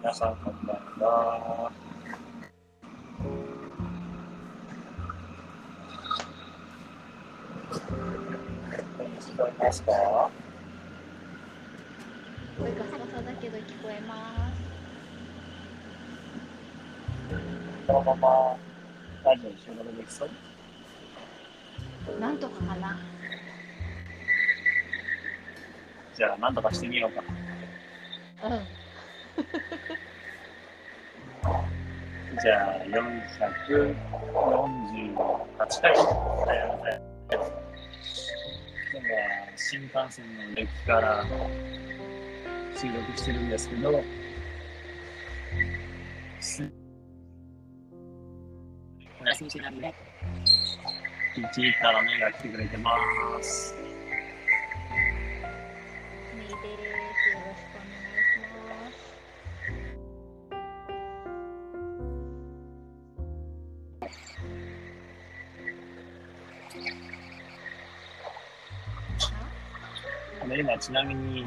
皆さんこんばんは。聞こえますか？声ガサガサだけど聞こえます。このままラジオ収録できそう？なんとかかな。じゃあ、なんとかしてみようか。うん。じゃあ、448回。はい今日は新幹線の駅から収録してるんですけど、すお休み中なんで、1位から目が来てくれてます。みーで今、ちなみに、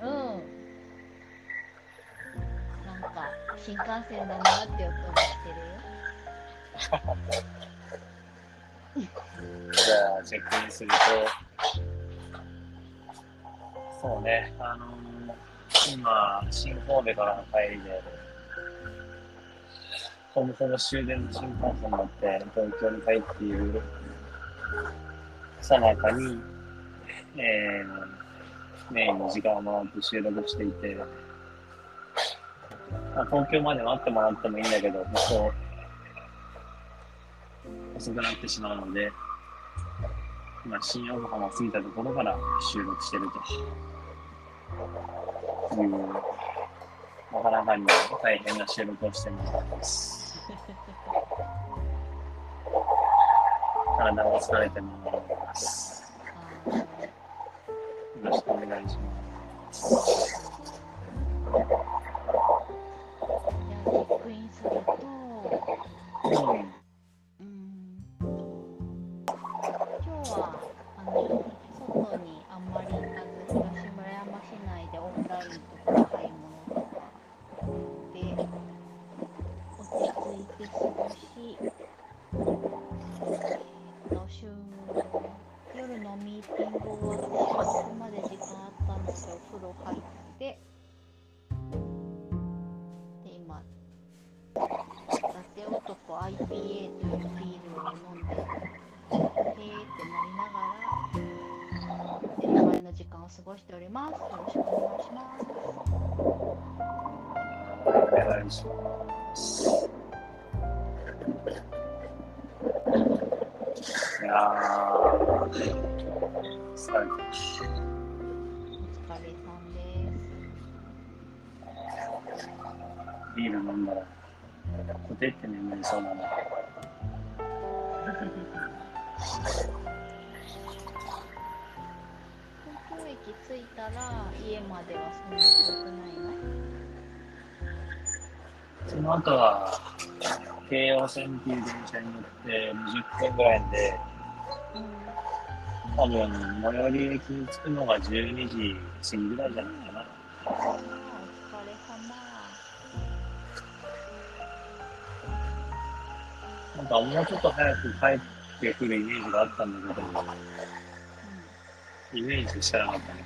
うん。なんか新幹線だなって音がしてるよ。じゃあ、チェックインすると、そうね、あのー今、新神戸からの帰りで、ほぼほぼ終電の新幹線に乗って東京に帰っているさなかに、えー、メインの時間を回って収録していて、まあ、東京まで待ってもらってもいいんだけど、もう遅くなってしまうので、今、新横浜を過ぎたところから収録してるという、なかなかに大変な収録をしてます。体が疲れてます。よろしくお願いします。の時間を過ごしております。よろしくお願いします。お願いします。い。お疲れさんです。ビール飲んだら、コテって眠りそうなの。着いたら家まではそんな遠くないのその後は、京王線っていう電車に乗って20分ぐらいで、うん。多分、最寄り駅に着くのが12時過ぎぐらいじゃないかな。お疲れ様。なんかもうちょっと早く帰ってくるイメージがあったんだけど、イメージしかなかったね。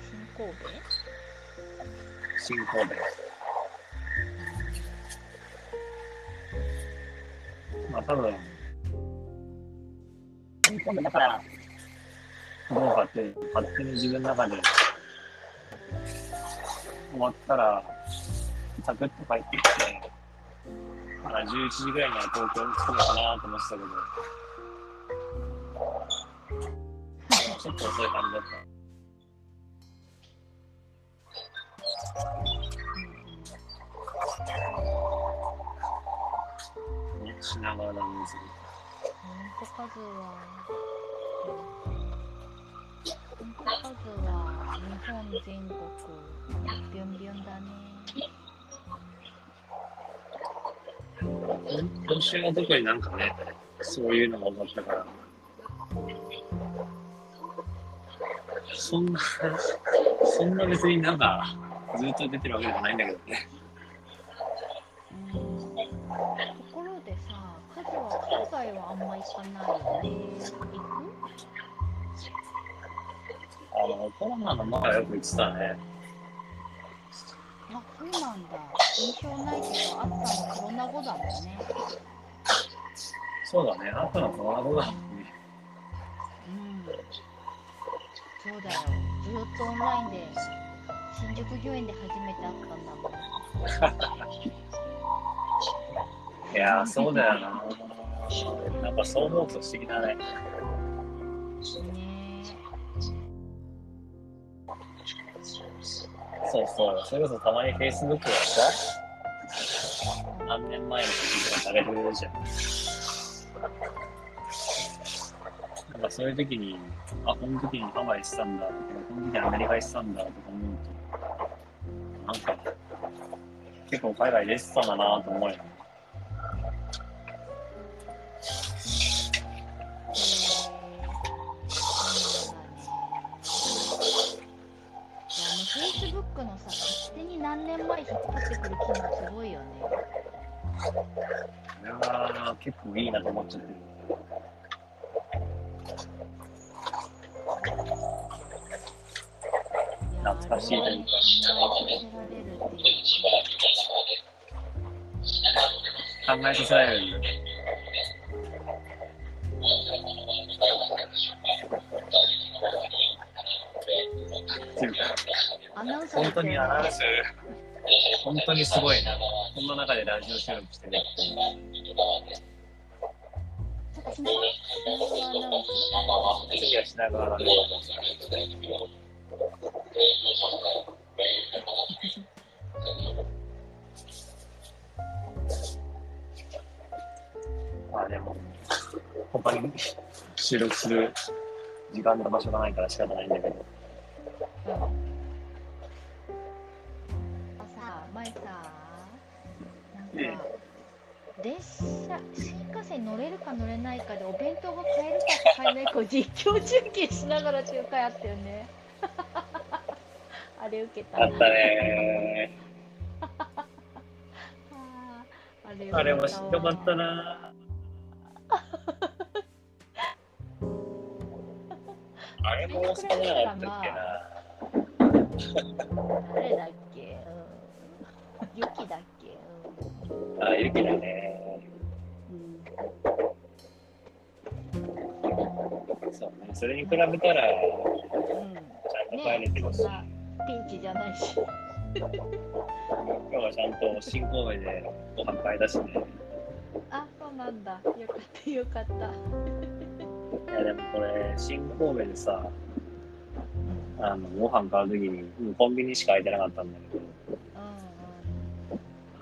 新神戸？新神戸。まあ多分、新神戸だから、どうかって勝手に自分の中で終わったら、サクッと帰ってきて、まだ11時ぐらいには東京に着くのかなと思ってたけど、ちょっと遅い感じだった。品川だ水。本当数は、本当数は日本全国ビュンビュンだね。今週は特になんかね、そういうのが思ったから。そんな、そんな別になんか、ずっと出てるわけじゃないんだけどね。ところでさ、カズは海外はあんま行かないよね。行く？あの、コロナの前はよく行ってたね。あ、そうなんだ。印象ないけど、あったのコロナ後だもんね。そうだね、あったのコロナ後だもんね。うん。そうだよ。ずっとオンラインで、新宿御苑で初めて会ったんだもん。いやー、そうだよな。なんかそう思うと不思議だね。そうそう、それこそたまに Facebook はさ、何年前の時とかされるじゃん。なんかそういう時に、あ、この時にハワイしたんだとか、この時にアメリカにしたんだとか思うと、なんか、結構海外出てたんだなと思うよ。結構いいなと思っちゃってる。懐かしいというか考えさせられる。本当にアナウンスス、本当にすごいな。こんな中でラジオ収録してるって。まあでも、他に収録する時間と場所がないから仕方ないんだけど。か乗れないかでお弁当が買えるか買えないかを実況中継しながら中華やったよね。あれ受けたな。あったね あれかったな あれも大阪じゃなかったっけな。誰だっけ、うん、ユキだっけ、あ、ゆきだね。うんそうね。それに比べたら、ちゃんとうん帰れてるし、そんなピンチじゃないし。今日はちゃんと新神戸でご飯買い出しね。あ、そうなんだ。よかった、よかった。いやでもこれ、新神戸でさ、あのご飯買うときに、もうコンビニしか空いてなかったんだけど、うん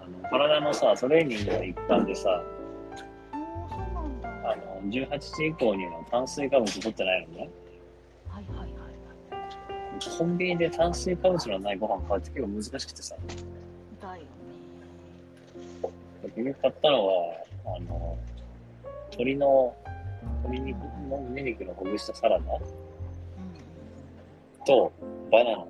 あの体のさ、トレーニングの一環でさ、18時以降には炭水化物取ってないのね。はいはいはい。コンビニで炭水化物のないご飯買うって結構難しくてさ、だよね。結局買ったのは、あの、鶏の、鶏肉の胸肉のほぐしたサラダうんとバナナ。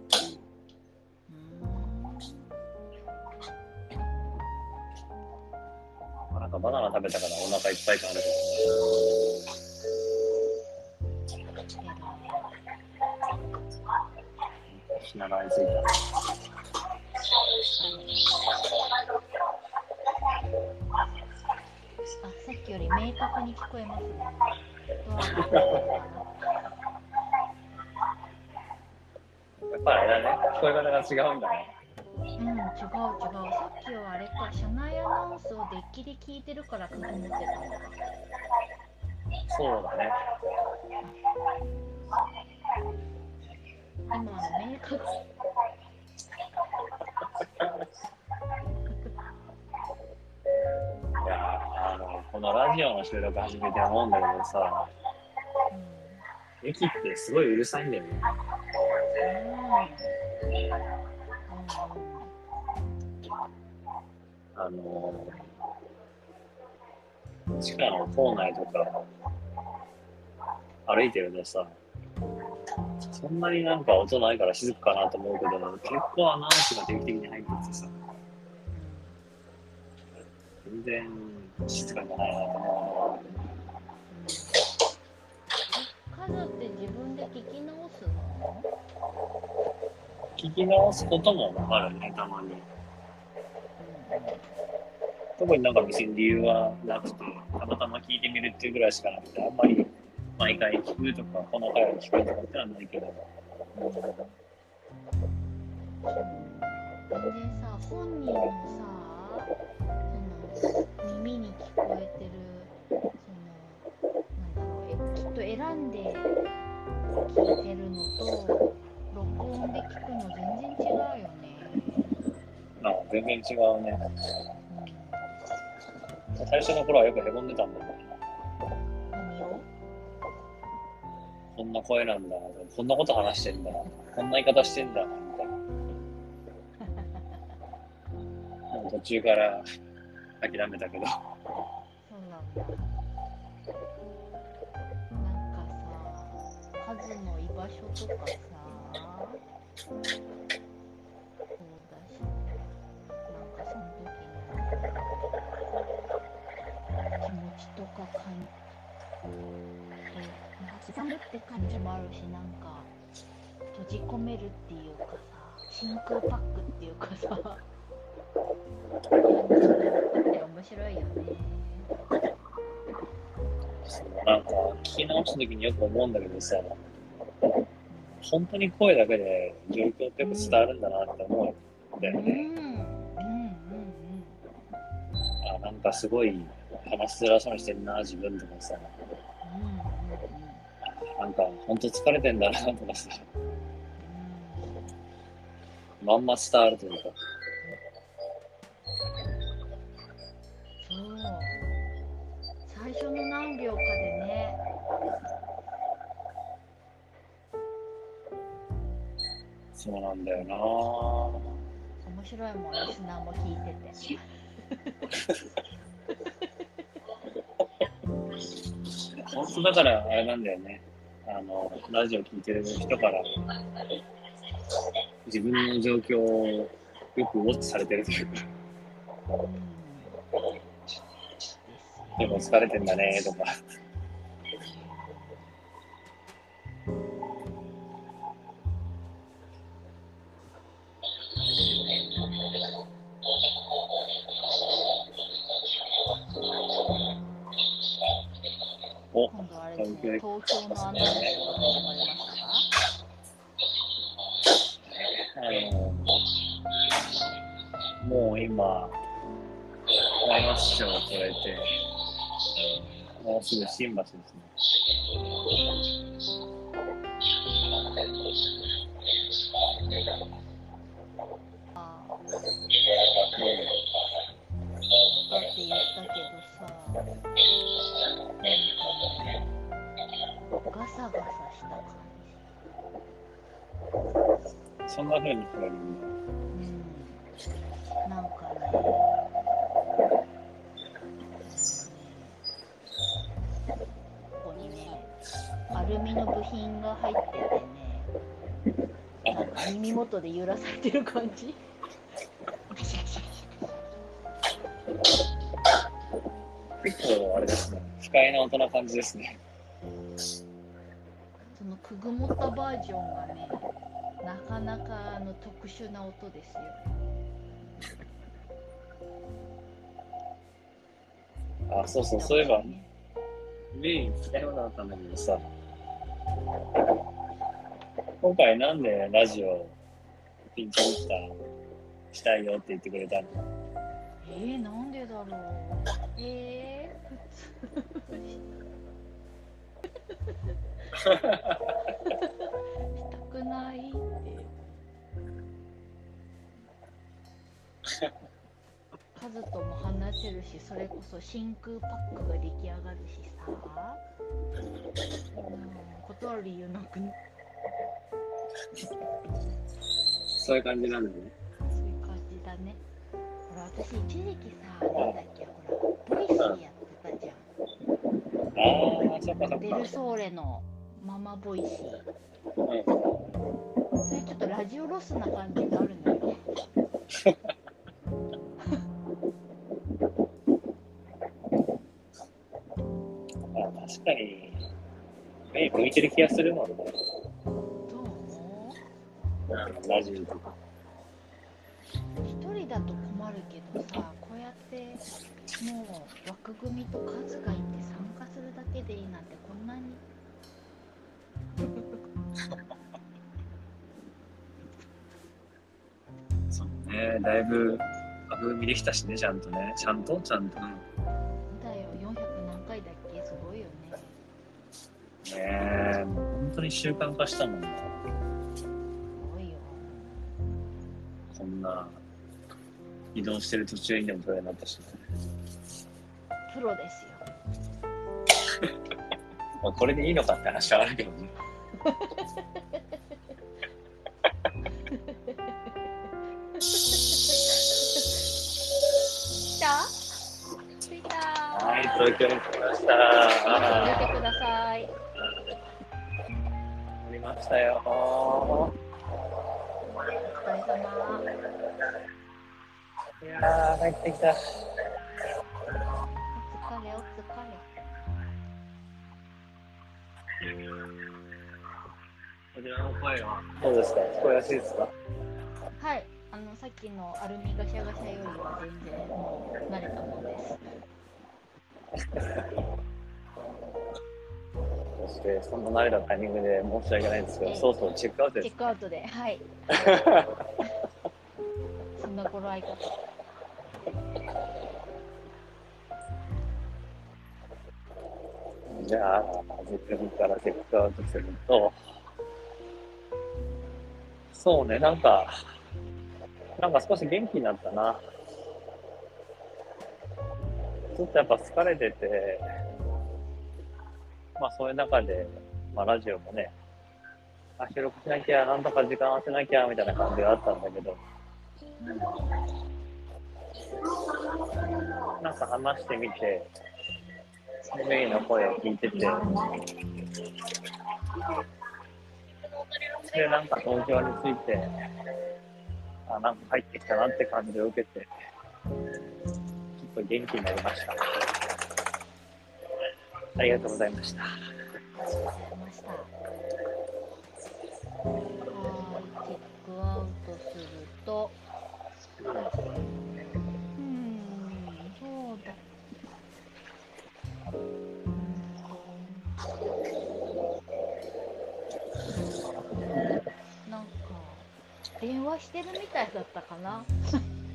かバナナ食べたからお腹いっぱい感あるけえらい。ど、品川に着いた。あ、さっきより明確に聞こえますね。やっぱりあれだね、聞こえ方が違うんだね。うん、違う違う。さっきはあれか、車内アナウンスをデッキで聞いてるからくぐもってたのか。そうだね。今の明確。いやあの、このラジオの収録始めて思うんだけどさ、うん駅ってすごいうるさいんだよね。あの、地下の構内とか歩いてるとさ、そんなになんか音ないから静かかなと思うけど、結構アナウンスが定期的に入っててさ、全然静かじゃないなと思数って自分で聞き直すの？う。聞き直すこともあるね、たまに。特になんか別に理由はなくて、たまたま聞いてみるっていうぐらいしかなくて、あんまり毎回聞くとか、この回を聞くとかってのはないけど、でさ本人のさその耳に聞こえてるそのなんだろうえきっと選んで聞いてるのと録音で聞くの全然違うよね。まあ全然違うね。最初の頃はよくへこんでたんだけど、うん、何をこんな声なんだ、こんなこと話してんだ、こんな言い方してんだ、みたいな。もう途中から諦めたけど、そうなんだ。なんかさ、カズの居場所とかさ、とか感じ、なんか刻むって感じもあるし、なんか閉じ込めるっていうかさ、真空パックっていうかさ、感じって面白いよね。なんか聞き直した時によく思うんだけどさ、本当に声だけで状況ってやっぱ伝わるんだなって思うんだようん、ね。うん、うん、あなんかすごい話しづらそうにしてんな、自分とかさ、うん、なんか本当疲れてんだなとかさ、まんま伝わるというか、そう。最初の何秒かでね、そうなんだよな。面白いもん、リスナーも聞いてて。本当だからあれなんだよね。あの、ラジオ聞いてる人から、自分の状況をよくウォッチされてるというか、うん。でも疲れてんだねとか、ね、投票のアナウンスが始まりましたあの、もう今、大和市長を超えて、もうすぐ新橋ですね。あもだって言ったけどガサガサした感じ。うそんな風に聞こえる。うん。なんかね、ここにね、アルミの部品が入っててね、なんか耳元で揺らされてる感じ。結構あれですね、不快な音な感じですね。くぐもったバージョンがね、なかなかあの特殊な音ですよ。あ、そうそう、そういえば、メイン聞きたいことあったんだけどさ、今回なんでラジオピンチヒッターしたいよって言ってくれたの？えー、なんでだろう。えー、普通。したくないって。カズとも話せるし、それこそ真空パックが出来上がるしさ。うん、断る理由なくね。そういう感じなんだね。そういう感じだね。ほら、私一時期さ、なんだっけ、ほら、ボイスやってたじゃん。ああ、そっかそっかデル。ソーレのママボイシーうん。それちょっとラジオロスな感じがあるのよまあ、確かに、目向いてる気がするもんね。どう思う？んラジオとか。う一人だと困るけどさこうやってもう枠組みと数がいて参加なんてこんなにそうね、だいぶ枠組みできたしね、ちゃんとね。ちゃんと？ちゃんと。だよ400何回だっけ？すごいよねねえ、本当に習慣化したもんね。すごいよこんな移動してる途中にでもトレーになったし、ね。プロですよまあ、これでいいのかって話はあるけどね。来た着いたはい、東京に来ました。入れてください乗りましたよ。お疲れ様いやー、帰ってきた。こちらの声はどうですか。聞こえやすいですか？はい。あのさっきのアルミガシャガシャよりは全然もう慣れたもんです。そして、そんな慣れたタイミングで申し訳ないんですけど、ええそろそろチェックアウトです。チェックアウトで。はい。そんな頃合い方。じゃあ、自分からチェックアウトすると、そうね、なんか、なんか少し元気になったな。ちょっとやっぱ疲れてて、まあそういう中で、まあラジオもね、あ、収録しなきゃ、なんとか時間合わせなきゃ、みたいな感じがあったんだけど、なんか話してみて、メイの声を聞いてて、で、なんか東京について、あ、なんか入ってきたなって感じを受けて、ちょっと元気になりました。ありがとうございました。はいチェックアウトすると電話してるみたいだったかな。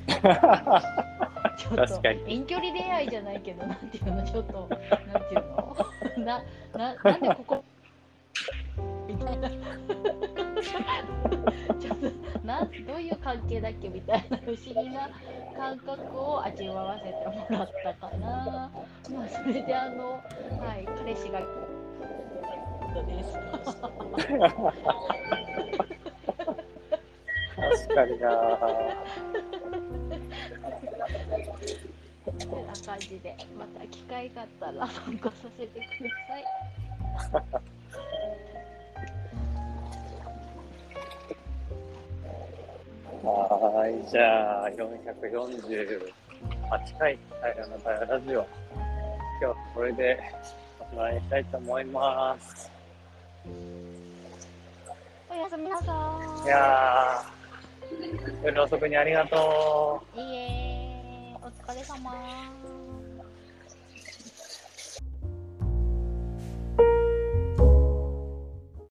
ちょっと遠距離恋愛じゃないけどなんていうのちょっとなんていうの？なななんでここ？みたいな。ちょっとなんどういう関係だっけみたいな不思議な感覚を味わわせてもらったかな。まあそれであのはい彼氏が。です確かになてな感じでまた機会があったら参加させてくださいはい、じゃあ、448回、ラジオ。今日はこれでおしまいにしたいと思います。おやすみなさーいやー、夜遅くにありがとう。いいえお疲れ様